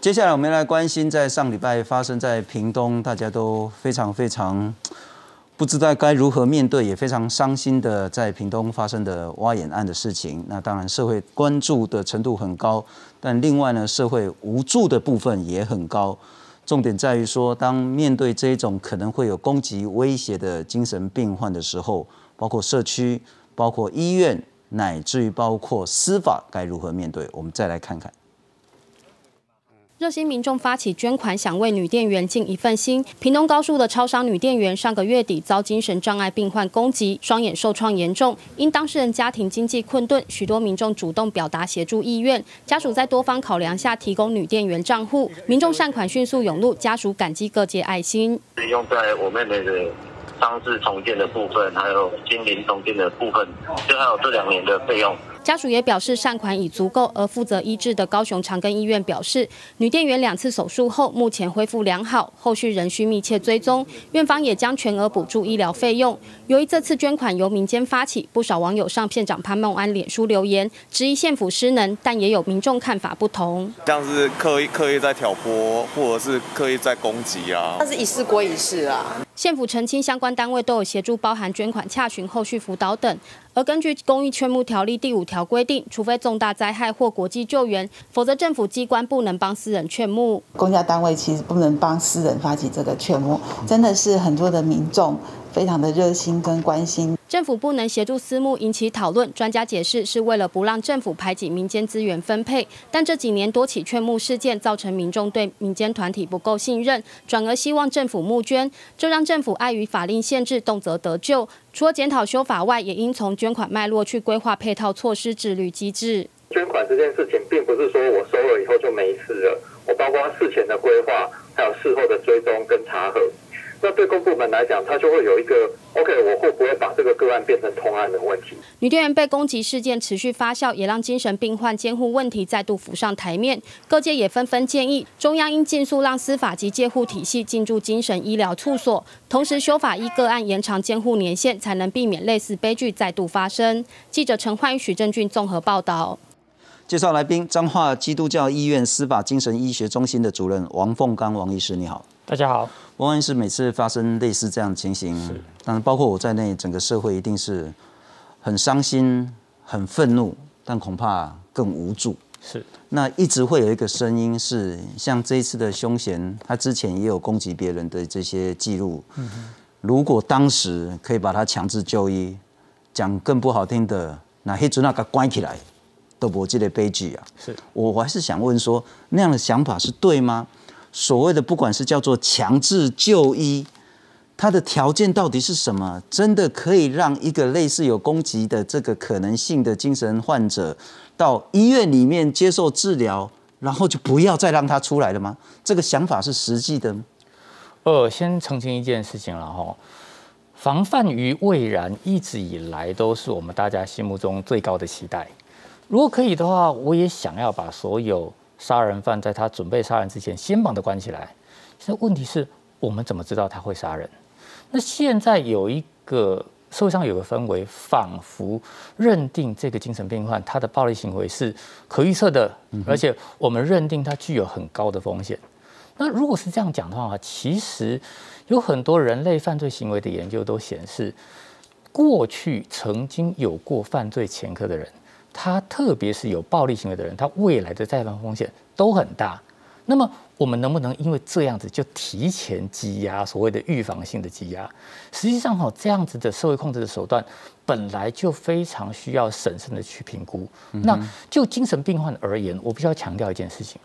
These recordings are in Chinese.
接下来我们来关心，在上礼拜发生在屏东，大家都非常非常不知道该如何面对，也非常伤心的在屏东发生的挖眼案的事情。那当然，社会关注的程度很高，但另外呢，社会无助的部分也很高。重点在于说，当面对这种可能会有攻击威胁的精神病患的时候，包括社区、包括医院，乃至于包括司法，该如何面对？我们再来看看。热心民众发起捐款，想为女店员尽一份心。屏东高速的超商女店员上个月底遭精神障碍病患攻击，双眼受创严重。因当事人家庭经济困顿，许多民众主动表达协助意愿。家属在多方考量下提供女店员账户，民众善款迅速涌入，家属感激各界爱心。用在我妹妹的伤势重建的部分，还有心灵重建的部分，就还有这两年的费用。家属也表示善款已足够，而负责医治的高雄长庚医院表示，女店员两次手术后目前恢复良好，后续仍需密切追踪。院方也将全额补助医疗费用。由于这次捐款由民间发起，不少网友上县长潘孟安脸书留言，质疑县府失能，但也有民众看法不同，像是刻意刻意在挑拨，或者是刻意在攻击啊。那是一事归一事啊。县府澄清，相关单位都有协助，包含捐款、洽询、后续辅导等。而根据《公益劝募条例》第五条规定，除非重大灾害或国际救援，否则政府机关不能帮私人劝募。公家单位其实不能帮私人发起这个劝募，真的是很多的民众。非常的热心跟关心，政府不能协助私募引起讨论。专家解释是为了不让政府排挤民间资源分配，但这几年多起劝募事件造成民众对民间团体不够信任，转而希望政府募捐，这让政府碍于法令限制，动辄得救。除了检讨修法外，也应从捐款脉络去规划配套措施、自律机制。捐款这件事情，并不是说我收了以后就没事了，我包括事前的规划，还有事后的追踪跟查核。那对公部门来讲，他就会有一个 OK，我会不会把这个个案变成通案的问题？女店员被攻击事件持续发酵，也让精神病患监护问题再度浮上台面。各界也纷纷建议，中央应尽速让司法及监护体系进驻精神医疗处所，同时修法依个案延长监护年限，才能避免类似悲剧再度发生。记者陈焕宇、许正俊综合报道。介绍来宾：彰化基督教医院司法精神医学中心的主任王凤刚王医师，你好。大家好。王安是每次发生类似这样的情形，当然包括我在内，整个社会一定是很伤心、很愤怒，但恐怕更无助。是，那一直会有一个声音是，像这一次的凶嫌，他之前也有攻击别人的这些记录。嗯如果当时可以把他强制就医，讲更不好听的，那黑主那个关起来，都不这类悲剧啊。是，我还是想问说，那样的想法是对吗？所谓的不管是叫做强制就医，它的条件到底是什么？真的可以让一个类似有攻击的这个可能性的精神患者到医院里面接受治疗，然后就不要再让他出来了吗？这个想法是实际的？呃，先澄清一件事情了哈，防范于未然一直以来都是我们大家心目中最高的期待。如果可以的话，我也想要把所有。杀人犯在他准备杀人之前，先把他关起来。现在问题是我们怎么知道他会杀人？那现在有一个社会上有个氛围，仿佛认定这个精神病患他的暴力行为是可预测的，而且我们认定他具有很高的风险。那如果是这样讲的话，其实有很多人类犯罪行为的研究都显示，过去曾经有过犯罪前科的人。他特别是有暴力行为的人，他未来的再犯风险都很大。那么，我们能不能因为这样子就提前积压所谓的预防性的积压？实际上，哈，这样子的社会控制的手段本来就非常需要审慎的去评估。那就精神病患而言，我必须要强调一件事情：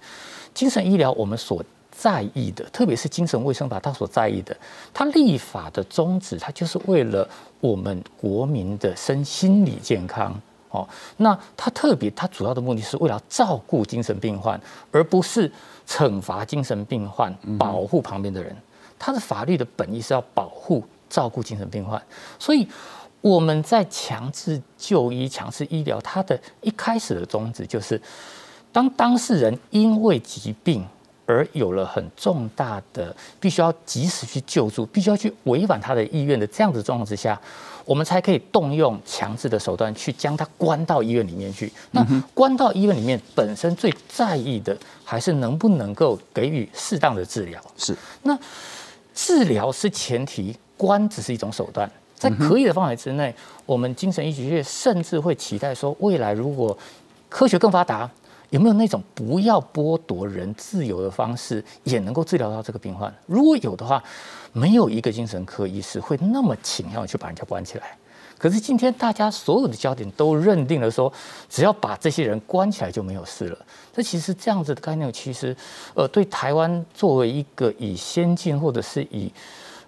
精神医疗我们所在意的，特别是精神卫生法，它所在意的，它立法的宗旨，它就是为了我们国民的身心理健康。哦，那他特别，他主要的目的是为了照顾精神病患，而不是惩罚精神病患，保护旁边的人。他的法律的本意是要保护、照顾精神病患。所以我们在强制就医、强制医疗，它的一开始的宗旨就是，当当事人因为疾病而有了很重大的必须要及时去救助，必须要去违反他的意愿的这样子状况之下，我们才可以动用强制的手段去将他关到医院里面去。那关到医院里面本身最在意的还是能不能够给予适当的治疗。是那治疗是前提，关只是一种手段。在可以的范围之内，我们精神医学甚至会期待说，未来如果科学更发达，有没有那种不要剥夺人自由的方式，也能够治疗到这个病患？如果有的话，没有一个精神科医师会那么倾向去把人家关起来。可是今天大家所有的焦点都认定了说，只要把这些人关起来就没有事了。这其实这样子的概念，其实呃，对台湾作为一个以先进或者是以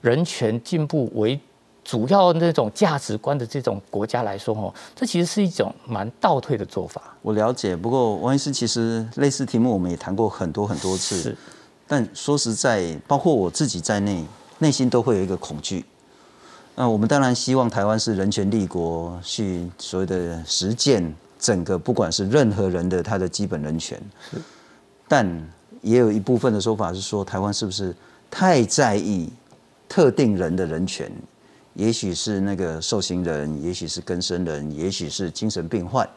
人权进步为主要那种价值观的这种国家来说，哦，这其实是一种蛮倒退的做法。我了解，不过王医师其实类似题目我们也谈过很多很多次，是，但说实在，包括我自己在内，内心都会有一个恐惧。那我们当然希望台湾是人权立国，去所谓的实践整个不管是任何人的他的基本人权，但也有一部分的说法是说，台湾是不是太在意特定人的人权？也许是那个受刑人，也许是更生人，也许是精神病患，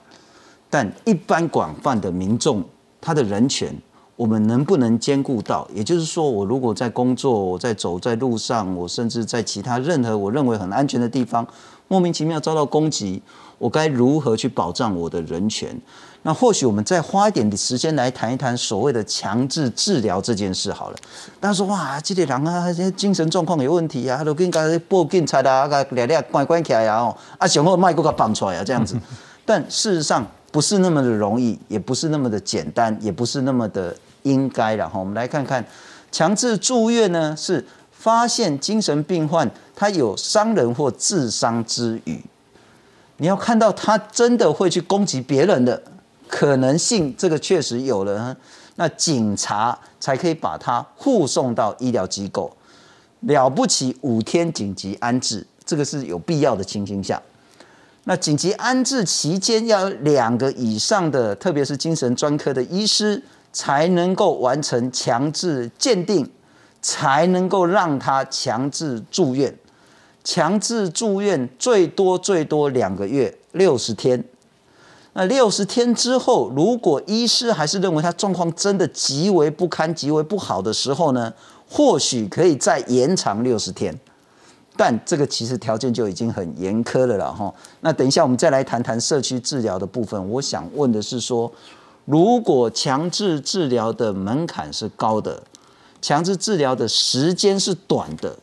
但一般广泛的民众，他的人权，我们能不能兼顾到？也就是说，我如果在工作，我在走在路上，我甚至在其他任何我认为很安全的地方，莫名其妙遭到攻击，我该如何去保障我的人权？那或许我们再花一点的时间来谈一谈所谓的强制治疗这件事好了。大家说哇，这个人啊，这精神状况有问题啊，都跟他报警察啦，个俩俩关关起来啊，哦，啊，想后卖给他绑出来啊，这样子。但事实上不是那么的容易，也不是那么的简单，也不是那么的应该。然后我们来看看，强制住院呢，是发现精神病患他有伤人或自伤之余，你要看到他真的会去攻击别人的。可能性，这个确实有了，那警察才可以把他护送到医疗机构，了不起五天紧急安置，这个是有必要的情形下。那紧急安置期间要两个以上的，特别是精神专科的医师，才能够完成强制鉴定，才能够让他强制住院。强制住院最多最多两个月，六十天。那六十天之后，如果医师还是认为他状况真的极为不堪、极为不好的时候呢，或许可以再延长六十天。但这个其实条件就已经很严苛了了哈。那等一下我们再来谈谈社区治疗的部分。我想问的是说，如果强制治疗的门槛是高的，强制治疗的时间是短的，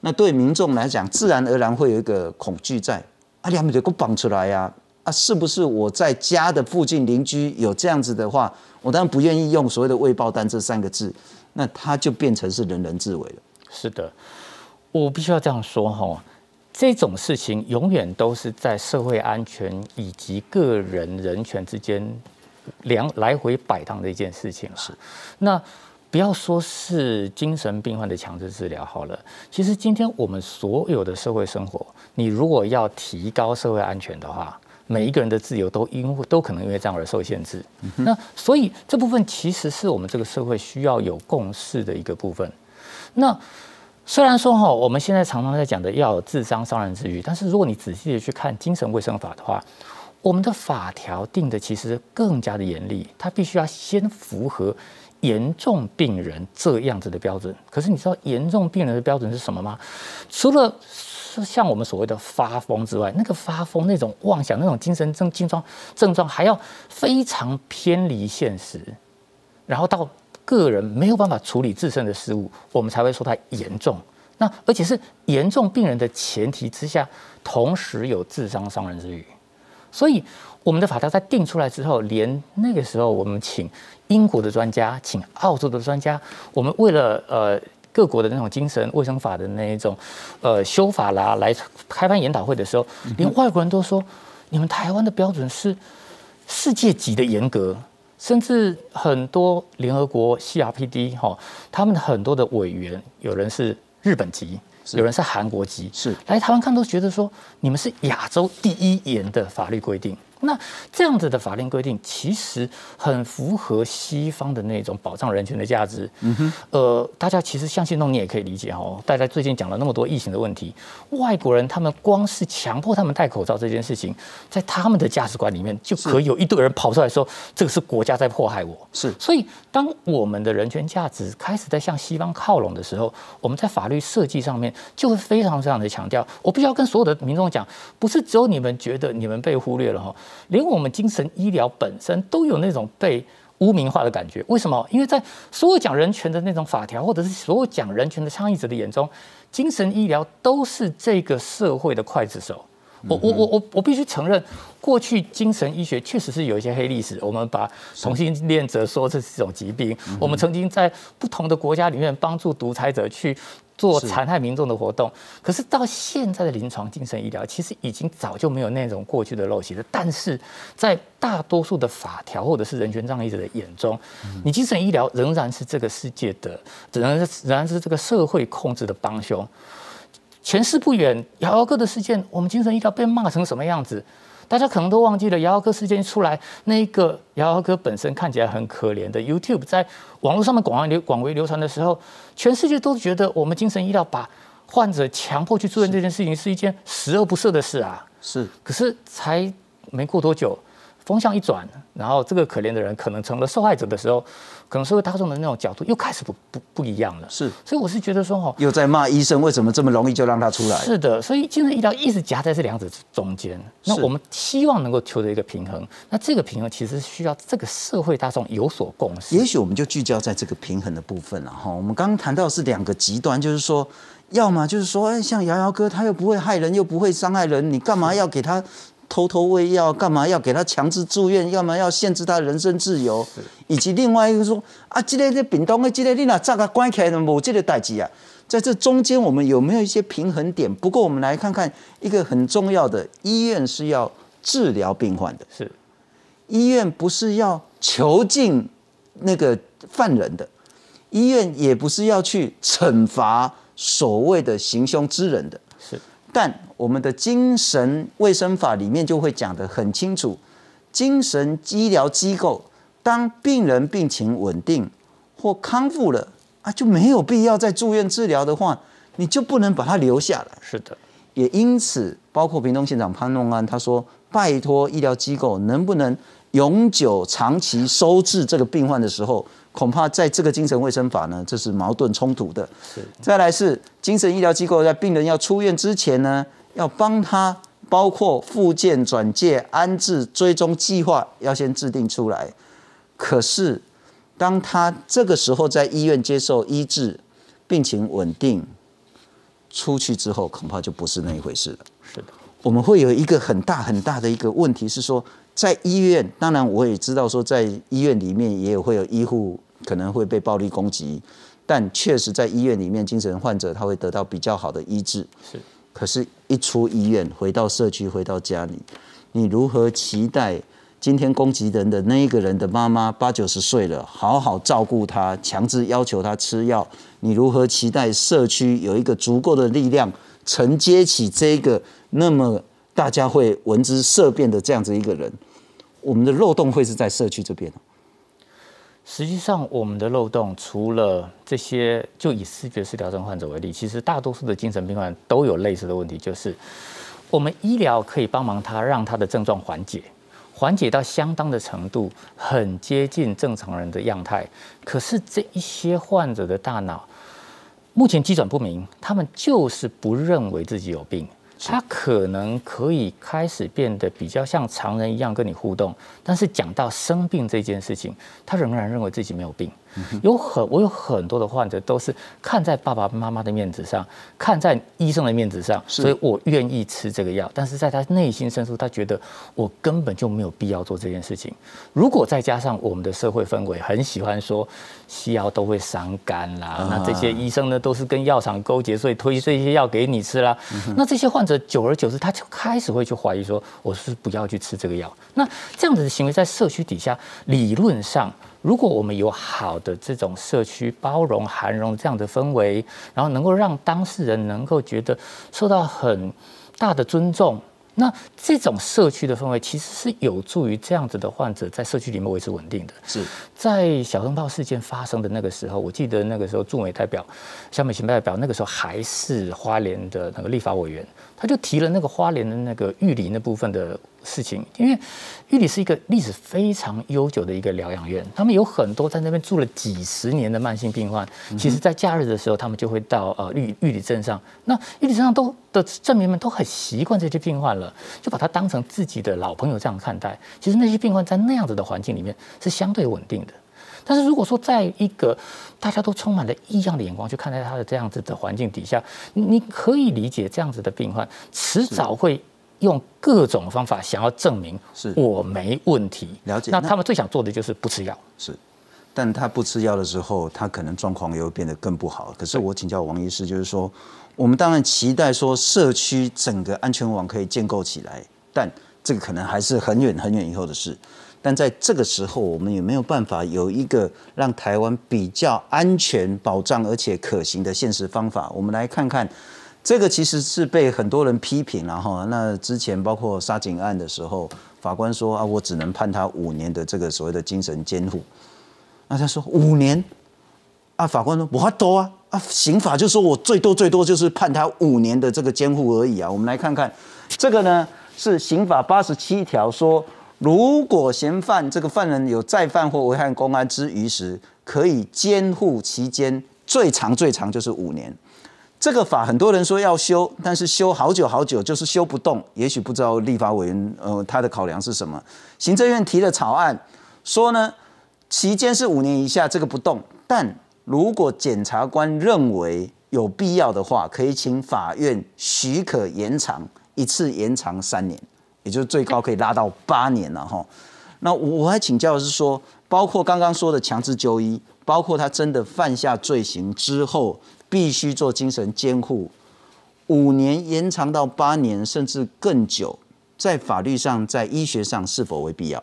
那对民众来讲，自然而然会有一个恐惧在。啊，你还没得给我绑出来呀？是不是我在家的附近邻居有这样子的话，我当然不愿意用所谓的未爆弹这三个字，那它就变成是人人自危了。是的，我必须要这样说哈，这种事情永远都是在社会安全以及个人人权之间两来回摆荡的一件事情是，那不要说是精神病患的强制治疗好了，其实今天我们所有的社会生活，你如果要提高社会安全的话。每一个人的自由都因为都可能因为这样而受限制。那所以这部分其实是我们这个社会需要有共识的一个部分。那虽然说哈，我们现在常常在讲的要有智商伤人之余，但是如果你仔细的去看精神卫生法的话，我们的法条定的其实更加的严厉，它必须要先符合严重病人这样子的标准。可是你知道严重病人的标准是什么吗？除了是像我们所谓的发疯之外，那个发疯、那种妄想、那种精神症症状症状，还要非常偏离现实，然后到个人没有办法处理自身的失误，我们才会说它严重。那而且是严重病人的前提之下，同时有自伤伤人之余，所以我们的法条在定出来之后，连那个时候我们请英国的专家，请澳洲的专家，我们为了呃。各国的那种精神卫生法的那一种，呃，修法啦，来开办研讨会的时候，连外国人都说，你们台湾的标准是世界级的严格，甚至很多联合国 CRPD 哈，他们很多的委员，有人是日本籍，有人是韩国籍，是。来台湾看都觉得说，你们是亚洲第一严的法律规定。那这样子的法令规定，其实很符合西方的那种保障人权的价值。嗯哼，呃，大家其实相信，弄你也可以理解哦。大家最近讲了那么多疫情的问题，外国人他们光是强迫他们戴口罩这件事情，在他们的价值观里面，就可以有一堆人跑出来说，这个是国家在迫害我。是，所以当我们的人权价值开始在向西方靠拢的时候，我们在法律设计上面就会非常非常的强调。我必须要跟所有的民众讲，不是只有你们觉得你们被忽略了哈，连我们精神医疗本身都有那种被污名化的感觉。为什么？因为在所有讲人权的那种法条，或者是所有讲人权的倡议者的眼中，精神医疗都是这个社会的刽子手。我我我我我必须承认，过去精神医学确实是有一些黑历史。我们把同性恋者说这是一种疾病，我们曾经在不同的国家里面帮助独裁者去做残害民众的活动。可是到现在的临床精神医疗，其实已经早就没有那种过去的陋习了。但是在大多数的法条或者是人权倡议者的眼中，你精神医疗仍然是这个世界的，仍然是仍然是这个社会控制的帮凶。前世不远，瑶瑶哥的事件，我们精神医疗被骂成什么样子？大家可能都忘记了，瑶瑶哥事件出来，那一个瑶瑶哥本身看起来很可怜的 YouTube，在网络上面广为流广为流传的时候，全世界都觉得我们精神医疗把患者强迫去住院这件事情是一件十恶不赦的事啊。是，可是才没过多久。风向一转，然后这个可怜的人可能成了受害者的时候，可能社会大众的那种角度又开始不不不一样了。是，所以我是觉得说，哦，又在骂医生为什么这么容易就让他出来？是的，所以精神医疗一直夹在这两者中间。那我们希望能够求得一个平衡。那这个平衡其实需要这个社会大众有所共识。也许我们就聚焦在这个平衡的部分了哈。我们刚刚谈到是两个极端，就是说，要么就是说，哎，像瑶瑶哥他又不会害人，又不会伤害人，你干嘛要给他？偷偷喂药干嘛？要给他强制住院？要么要限制他人身自由？以及另外一个说啊，这个这屏东的这个你哪咋个关起来的某这个代志啊？在这中间，我们有没有一些平衡点？不过我们来看看一个很重要的，医院是要治疗病患的，是医院不是要囚禁那个犯人的，医院也不是要去惩罚所谓的行凶之人的。但我们的精神卫生法里面就会讲得很清楚，精神医疗机构当病人病情稳定或康复了啊，就没有必要再住院治疗的话，你就不能把他留下来。是的，也因此，包括屏东县长潘弄安他说，拜托医疗机构能不能永久长期收治这个病患的时候。恐怕在这个精神卫生法呢，这是矛盾冲突的。是，再来是精神医疗机构在病人要出院之前呢，要帮他包括复健、转介、安置、追踪计划要先制定出来。可是，当他这个时候在医院接受医治，病情稳定，出去之后恐怕就不是那一回事了。我们会有一个很大很大的一个问题是说。在医院，当然我也知道说，在医院里面也有会有医护可能会被暴力攻击，但确实在医院里面，精神患者他会得到比较好的医治。是，可是，一出医院，回到社区，回到家里，你如何期待今天攻击人的那一个人的妈妈八九十岁了，好好照顾他，强制要求他吃药？你如何期待社区有一个足够的力量承接起这个那么？大家会闻之色变的这样子一个人，我们的漏洞会是在社区这边。实际上，我们的漏洞除了这些，就以视觉失调症患者为例，其实大多数的精神病患都有类似的问题，就是我们医疗可以帮忙他，让他的症状缓解，缓解到相当的程度，很接近正常人的样态。可是这一些患者的大脑目前机转不明，他们就是不认为自己有病。他可能可以开始变得比较像常人一样跟你互动，但是讲到生病这件事情，他仍然认为自己没有病。有很我有很多的患者都是看在爸爸妈妈的面子上，看在医生的面子上，所以我愿意吃这个药。但是在他内心深处，他觉得我根本就没有必要做这件事情。如果再加上我们的社会氛围很喜欢说西药都会伤肝啦，那这些医生呢都是跟药厂勾结，所以推这些药给你吃啦。那这些患者久而久之，他就开始会去怀疑说，我是不要去吃这个药。那这样子的行为在社区底下，理论上。如果我们有好的这种社区包容、涵容这样的氛围，然后能够让当事人能够觉得受到很大的尊重，那这种社区的氛围其实是有助于这样子的患者在社区里面维持稳定的。是在小灯泡事件发生的那个时候，我记得那个时候驻美代表肖美琴代表那个时候还是花莲的那个立法委员，他就提了那个花莲的那个玉里那部分的事情，因为玉里是一个历史非常悠久的一个疗养院，他们有很多在那边住了几十年的慢性病患，其实在假日的时候，他们就会到呃玉玉里镇上，那玉里镇上都的镇民们都很习惯这些病患了，就把他当成自己的老朋友这样看待。其实那些病患在那样子的环境里面是相对稳定的。但是如果说在一个大家都充满了异样的眼光去看待他的这样子的环境底下，你你可以理解这样子的病患迟早会用各种方法想要证明是我没问题。了解那那他们最想做的就是不吃药。是，但他不吃药的时候，他可能状况又会变得更不好。可是我请教王医师，就是说，我们当然期待说社区整个安全网可以建构起来，但这个可能还是很远很远以后的事。但在这个时候，我们有没有办法有一个让台湾比较安全、保障而且可行的现实方法？我们来看看，这个其实是被很多人批评了哈。那之前包括杀警案的时候，法官说啊，我只能判他五年的这个所谓的精神监护。那他说五年啊，法官说我多啊啊，刑法就说我最多最多就是判他五年的这个监护而已啊。我们来看看这个呢，是刑法八十七条说，如果嫌犯这个犯人有再犯或危害公安之余时，可以监护期间最长最长就是五年。这个法很多人说要修，但是修好久好久就是修不动，也许不知道立法委员呃他的考量是什么。行政院提了草案说呢，期间是五年以下，这个不动。但如果检察官认为有必要的话，可以请法院许可延长，一次延长三年，也就是最高可以拉到八年了哈。那我我还请教的是说，包括刚刚说的强制就医，包括他真的犯下罪行之后必须做精神监护，五年延长到八年甚至更久，在法律上、在医学上是否为必要？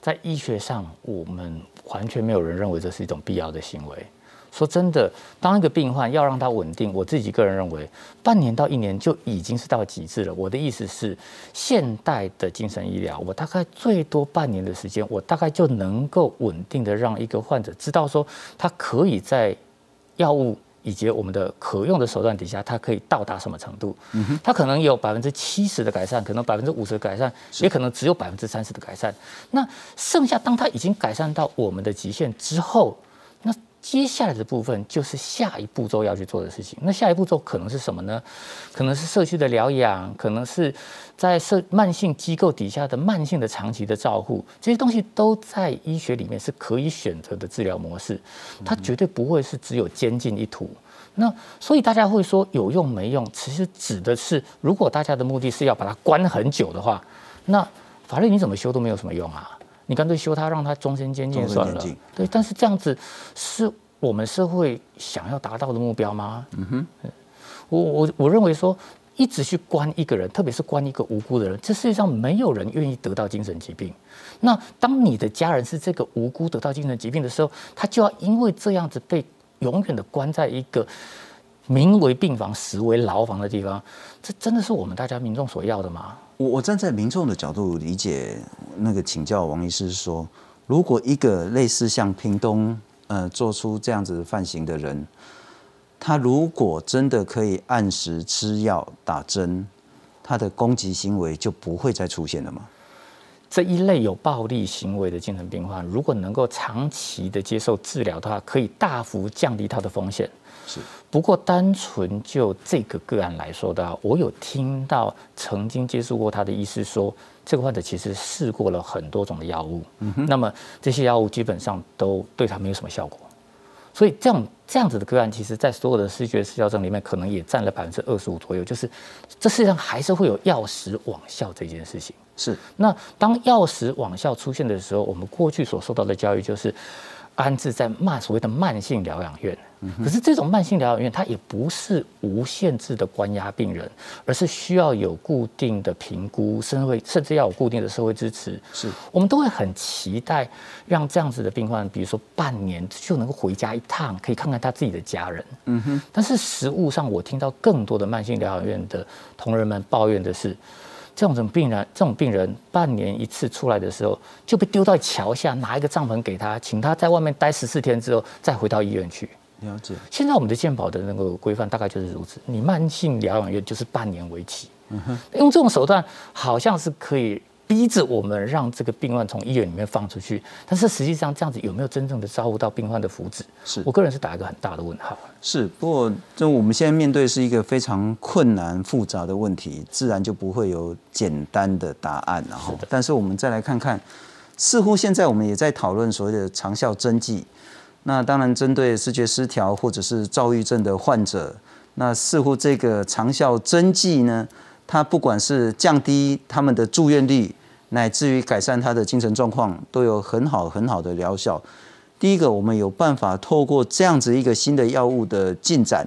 在医学上，我们完全没有人认为这是一种必要的行为。说真的，当一个病患要让他稳定，我自己个人认为，半年到一年就已经是到极致了。我的意思是，现代的精神医疗，我大概最多半年的时间，我大概就能够稳定的让一个患者知道说，他可以在药物以及我们的可用的手段底下，它可以到达什么程度？嗯它可能有百分之七十的改善，可能百分之五十的改善，也可能只有百分之三十的改善。那剩下，当它已经改善到我们的极限之后，那接下来的部分就是下一步骤要去做的事情。那下一步骤可能是什么呢？可能是社区的疗养，可能是在社慢性机构底下的慢性的长期的照护，这些东西都在医学里面是可以选择的治疗模式。它绝对不会是只有监禁一途。那所以大家会说有用没用？其实指的是，如果大家的目的是要把它关很久的话，那法律你怎么修都没有什么用啊。你干脆修他，让他终身监禁算了。对，但是这样子是我们社会想要达到的目标吗？嗯哼，我我我认为说，一直去关一个人，特别是关一个无辜的人，这世界上没有人愿意得到精神疾病。那当你的家人是这个无辜得到精神疾病的时候，他就要因为这样子被永远的关在一个名为病房、实为牢房的地方，这真的是我们大家民众所要的吗？我我站在民众的角度理解，那个请教王医师说，如果一个类似像屏东呃做出这样子犯行的人，他如果真的可以按时吃药打针，他的攻击行为就不会再出现了吗？这一类有暴力行为的精神病患，如果能够长期的接受治疗的话，可以大幅降低他的风险。是。不过，单纯就这个个案来说的话，我有听到曾经接触过他的医师说，这个患者其实试过了很多种的药物，嗯、那么这些药物基本上都对他没有什么效果。所以，这样这样子的个案，其实在所有的视觉失调症里面，可能也占了百分之二十五左右。就是这世界上还是会有药食网效这件事情。是。那当药食网效出现的时候，我们过去所受到的教育就是安置在慢所谓的慢性疗养院。可是这种慢性疗养院，它也不是无限制的关押病人，而是需要有固定的评估，甚至甚至要有固定的社会支持。是我们都会很期待让这样子的病患，比如说半年就能够回家一趟，可以看看他自己的家人。嗯哼。但是实物上，我听到更多的慢性疗养院的同仁们抱怨的是，这种病人，这种病人半年一次出来的时候，就被丢到桥下，拿一个帐篷给他，请他在外面待十四天之后，再回到医院去。了解。现在我们的健保的那个规范大概就是如此，你慢性疗养院就是半年为期。嗯哼用这种手段，好像是可以逼着我们让这个病患从医院里面放出去，但是实际上这样子有没有真正的照顾到病患的福祉？是我个人是打一个很大的问号。是，不过就我们现在面对是一个非常困难复杂的问题，自然就不会有简单的答案。然后，但是我们再来看看，似乎现在我们也在讨论所谓的长效针剂。那当然，针对视觉失调或者是躁郁症的患者，那似乎这个长效针剂呢，它不管是降低他们的住院率，乃至于改善他的精神状况，都有很好很好的疗效。第一个，我们有办法透过这样子一个新的药物的进展，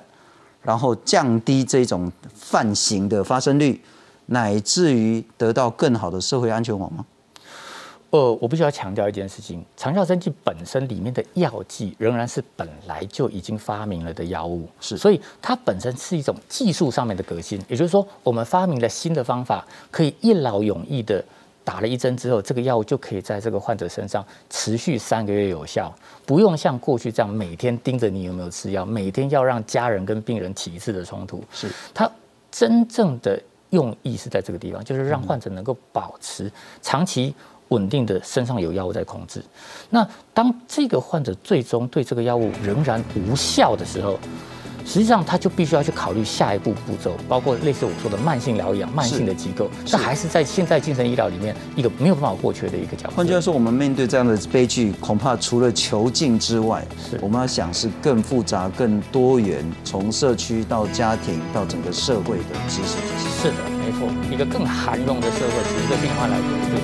然后降低这种犯行的发生率，乃至于得到更好的社会安全网吗？呃，我必须要强调一件事情：长效针剂本身里面的药剂仍然是本来就已经发明了的药物，是，所以它本身是一种技术上面的革新。也就是说，我们发明了新的方法，可以一劳永逸的打了一针之后，这个药物就可以在这个患者身上持续三个月有效，不用像过去这样每天盯着你有没有吃药，每天要让家人跟病人起一次的冲突。是，它真正的用意是在这个地方，就是让患者能够保持长期。稳定的身上有药物在控制，那当这个患者最终对这个药物仍然无效的时候，实际上他就必须要去考虑下一步步骤，包括类似我说的慢性疗养、慢性的机构，这还是在现在精神医疗里面一个没有办法过缺的一个角色。换句话说，我们面对这样的悲剧，恐怕除了囚禁之外，是我们要想是更复杂、更多元，从社区到家庭到整个社会的支持。是的，没错，一个更涵容的社会，其实对病患来说是最。